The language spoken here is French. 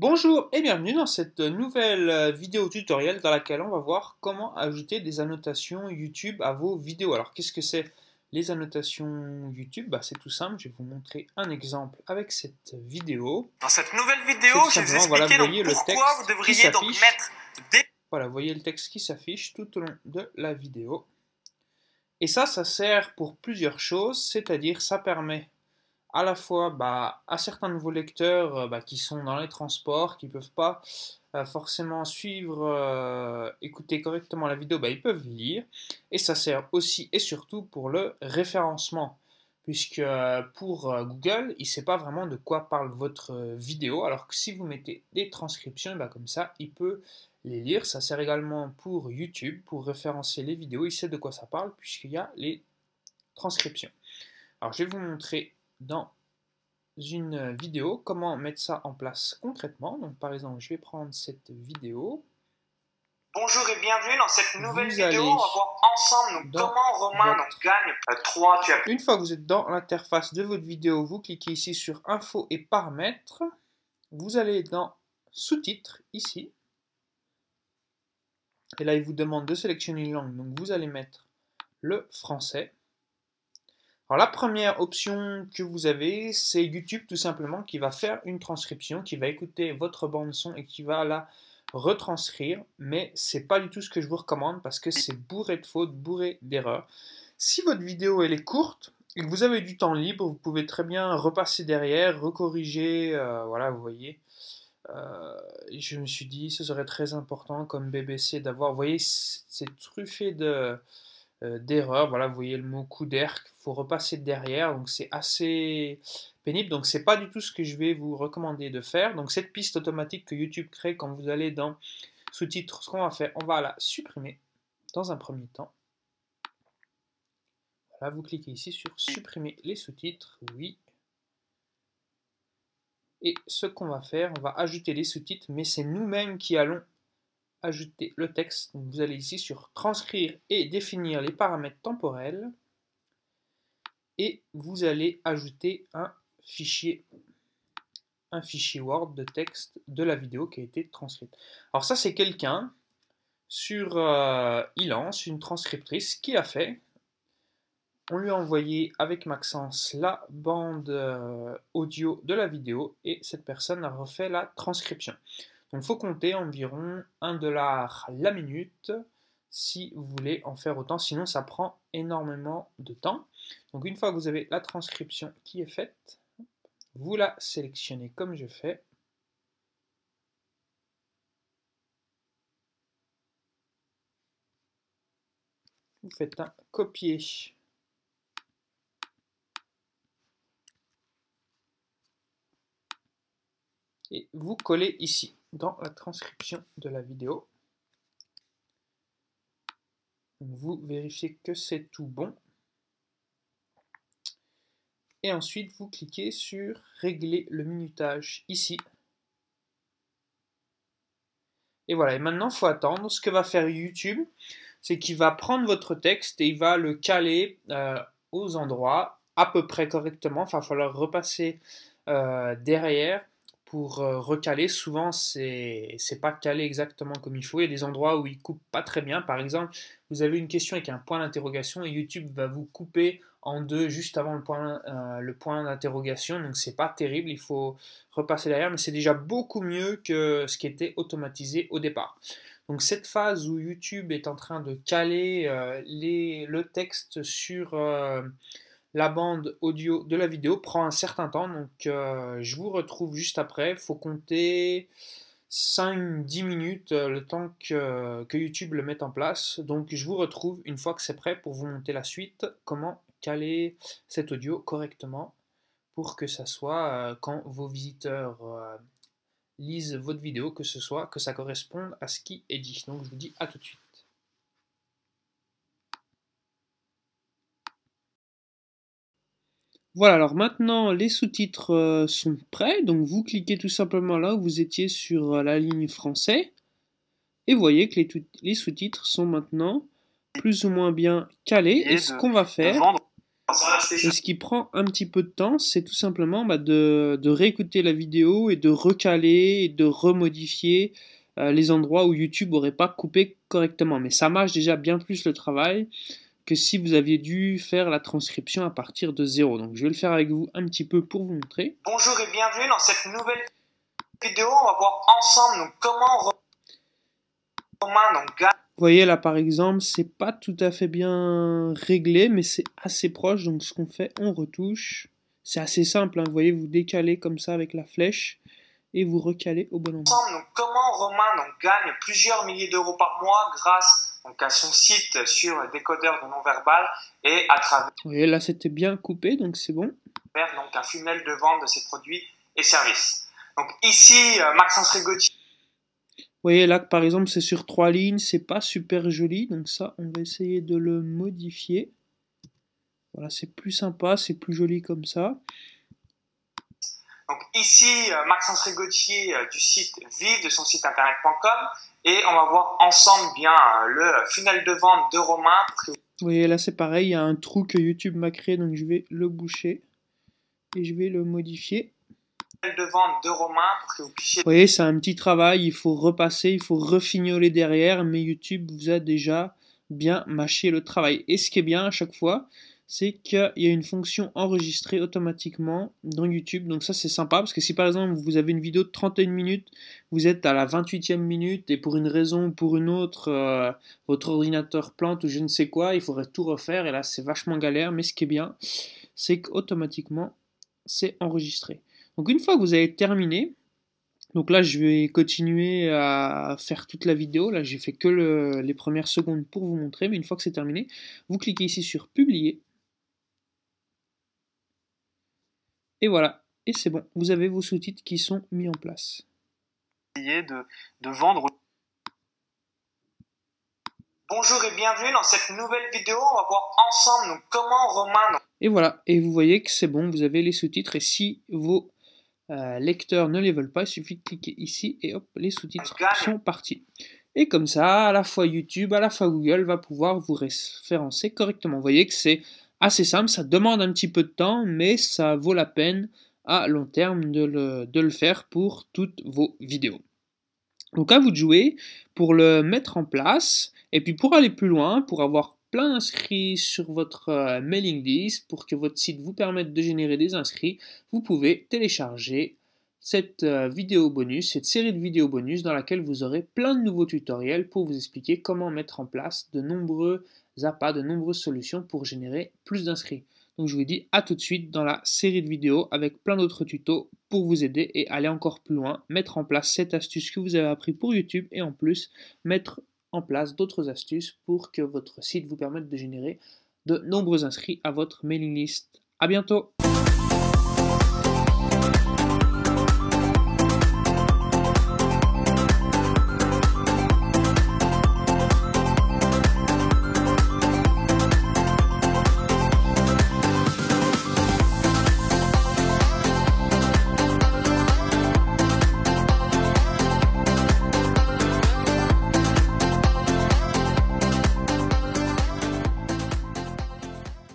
Bonjour et bienvenue dans cette nouvelle euh, vidéo tutoriel dans laquelle on va voir comment ajouter des annotations YouTube à vos vidéos. Alors qu'est-ce que c'est les annotations YouTube? Bah, C'est tout simple, je vais vous montrer un exemple avec cette vidéo. Dans cette nouvelle vidéo, je vais vous expliquer voilà, pourquoi vous devriez donc mettre des... Voilà, vous voyez le texte qui s'affiche tout au long de la vidéo. Et ça, ça sert pour plusieurs choses, c'est-à-dire ça permet à la fois bah, à certains nouveaux lecteurs euh, bah, qui sont dans les transports, qui ne peuvent pas euh, forcément suivre, euh, écouter correctement la vidéo, bah, ils peuvent lire. Et ça sert aussi et surtout pour le référencement. Puisque pour Google, il ne sait pas vraiment de quoi parle votre vidéo, alors que si vous mettez des transcriptions, bah, comme ça, il peut les lire. Ça sert également pour YouTube, pour référencer les vidéos, il sait de quoi ça parle, puisqu'il y a les transcriptions. Alors je vais vous montrer dans une vidéo comment mettre ça en place concrètement. Donc par exemple, je vais prendre cette vidéo. Bonjour et bienvenue dans cette nouvelle vidéo. On va voir ensemble comment Romain gagne 3. Euh, une fois que vous êtes dans l'interface de votre vidéo, vous cliquez ici sur Info et Paramètres. Vous allez dans Sous-titres ici. Et là, il vous demande de sélectionner une langue. Donc vous allez mettre le français. Alors la première option que vous avez, c'est YouTube tout simplement qui va faire une transcription, qui va écouter votre bande son et qui va la retranscrire, mais c'est pas du tout ce que je vous recommande parce que c'est bourré de fautes, bourré d'erreurs. Si votre vidéo elle est courte et que vous avez du temps libre, vous pouvez très bien repasser derrière, recorriger, euh, voilà, vous voyez. Euh, je me suis dit, ce serait très important comme BBC d'avoir, vous voyez, c'est truffé de, d'erreur. Voilà, vous voyez le mot coup d'air, il faut repasser derrière, donc c'est assez pénible. Donc c'est pas du tout ce que je vais vous recommander de faire. Donc cette piste automatique que YouTube crée quand vous allez dans sous-titres, ce qu'on va faire, on va la supprimer dans un premier temps. Voilà, vous cliquez ici sur supprimer les sous-titres, oui. Et ce qu'on va faire, on va ajouter les sous-titres, mais c'est nous-mêmes qui allons ajouter le texte. vous allez ici sur transcrire et définir les paramètres temporels. Et vous allez ajouter un fichier, un fichier Word de texte de la vidéo qui a été transcrite. Alors ça c'est quelqu'un sur euh, Ilance, une transcriptrice, qui a fait. On lui a envoyé avec Maxence la bande euh, audio de la vidéo et cette personne a refait la transcription. Donc il faut compter environ 1 dollar la minute si vous voulez en faire autant, sinon ça prend énormément de temps. Donc une fois que vous avez la transcription qui est faite, vous la sélectionnez comme je fais. Vous faites un copier et vous collez ici dans la transcription de la vidéo. Vous vérifiez que c'est tout bon. Et ensuite, vous cliquez sur Régler le minutage ici. Et voilà, et maintenant, il faut attendre. Ce que va faire YouTube, c'est qu'il va prendre votre texte et il va le caler euh, aux endroits à peu près correctement. Enfin, il va falloir repasser euh, derrière pour euh, recaler, souvent c'est pas calé exactement comme il faut. Il y a des endroits où il coupe pas très bien. Par exemple, vous avez une question avec un point d'interrogation et YouTube va vous couper en deux juste avant le point, euh, le point d'interrogation. Donc c'est pas terrible, il faut repasser derrière, mais c'est déjà beaucoup mieux que ce qui était automatisé au départ. Donc cette phase où YouTube est en train de caler euh, le texte sur la bande audio de la vidéo prend un certain temps, donc euh, je vous retrouve juste après. Il faut compter 5-10 minutes euh, le temps que, YouTube le mette en place. Donc je vous retrouve une fois que c'est prêt pour vous monter la suite, comment caler cet audio correctement pour que ça soit euh, quand vos visiteurs lisent votre vidéo, que ce soit que ça corresponde à ce qui est dit. Donc je vous dis à tout de suite. Voilà, alors maintenant les sous-titres euh, sont prêts, donc vous cliquez tout simplement là où vous étiez sur euh, la ligne français, et vous voyez que les, sous-titres sont maintenant plus ou moins bien calés, et ce qu'on va faire, Et ce qui prend un petit peu de temps, c'est tout simplement bah, de, de, réécouter la vidéo et de recaler et de remodifier euh, les endroits où YouTube n'aurait pas coupé correctement. Mais ça marche déjà bien plus le travail que si vous aviez dû faire la transcription à partir de zéro. Donc je vais le faire avec vous un petit peu pour vous montrer. Bonjour et bienvenue dans cette nouvelle vidéo. On va voir ensemble comment Romain donc, vous voyez là par exemple, c'est pas tout à fait bien réglé, mais c'est assez proche. Donc ce qu'on fait, on retouche. C'est assez simple, hein. vous voyez, vous décalez comme ça avec la flèche et vous recalez au bon endroit. Donc, comment Romain donc, gagne plusieurs milliers d'euros par mois grâce donc, à son site sur décodeur de non-verbal et à travers. Vous voyez là c'était bien coupé, donc c'est bon. Donc un funnel de vente de ses produits et services. Donc ici, euh, Maxence Rigotti vous voyez là que par exemple c'est sur trois lignes, c'est pas super joli, donc ça on va essayer de le modifier. Voilà, c'est plus sympa, c'est plus joli comme ça. Donc ici, euh, Maxence Rigotier euh, du site vive de son site internet.com et on va voir ensemble bien euh, le funnel de vente de Romain. Vous voyez là c'est pareil, il y a un trou que YouTube m'a créé donc je vais le boucher et je vais le modifier de vente de Romain pour que vous puissiez... Vous voyez, c'est un petit travail, il faut repasser, il faut refignoler derrière, mais YouTube vous a déjà bien mâché le travail. Et ce qui est bien à chaque fois, c'est qu'il y a une fonction enregistrée automatiquement dans YouTube. Donc ça c'est sympa parce que si par exemple vous avez une vidéo de 31 minutes, vous êtes à la 28e minute et pour une raison ou pour une autre, euh, votre ordinateur plante ou je ne sais quoi, il faudrait tout refaire et là c'est vachement galère. Mais ce qui est bien, c'est qu'automatiquement c'est enregistré. Donc une fois que vous avez terminé, donc là je vais continuer à faire toute la vidéo, là j'ai fait que les premières secondes pour vous montrer, mais une fois que c'est terminé, vous cliquez ici sur publier. Et voilà, et c'est bon, vous avez vos sous-titres qui sont mis en place. De, de vendre Bonjour et bienvenue dans cette nouvelle vidéo. On va voir ensemble comment Romain. Et voilà, et vous voyez que c'est bon, vous avez les sous-titres. Et si vos euh, lecteurs ne les veulent pas, il suffit de cliquer ici et hop, les sous-titres sont partis. Et comme ça, à la fois YouTube, à la fois Google va pouvoir vous référencer correctement. Vous voyez que c'est assez simple, ça demande un petit peu de temps, mais ça vaut la peine à long terme de le, faire pour toutes vos vidéos. Donc à vous de jouer pour le mettre en place, et puis pour aller plus loin, pour avoir plein d'inscrits sur votre euh, mailing list pour que votre site vous permette de générer des inscrits, vous pouvez télécharger cette euh, vidéo bonus, cette série de vidéos bonus dans laquelle vous aurez plein de nouveaux tutoriels pour vous expliquer comment mettre en place de nombreux appâts, de nombreuses solutions pour générer plus d'inscrits. Donc je vous dis à tout de suite dans la série de vidéos avec plein d'autres tutos pour vous aider et aller encore plus loin, mettre en place cette astuce que vous avez appris pour YouTube et en plus mettre en place d'autres astuces pour que votre site vous permette de générer de nombreux inscrits à votre mailing list. A bientôt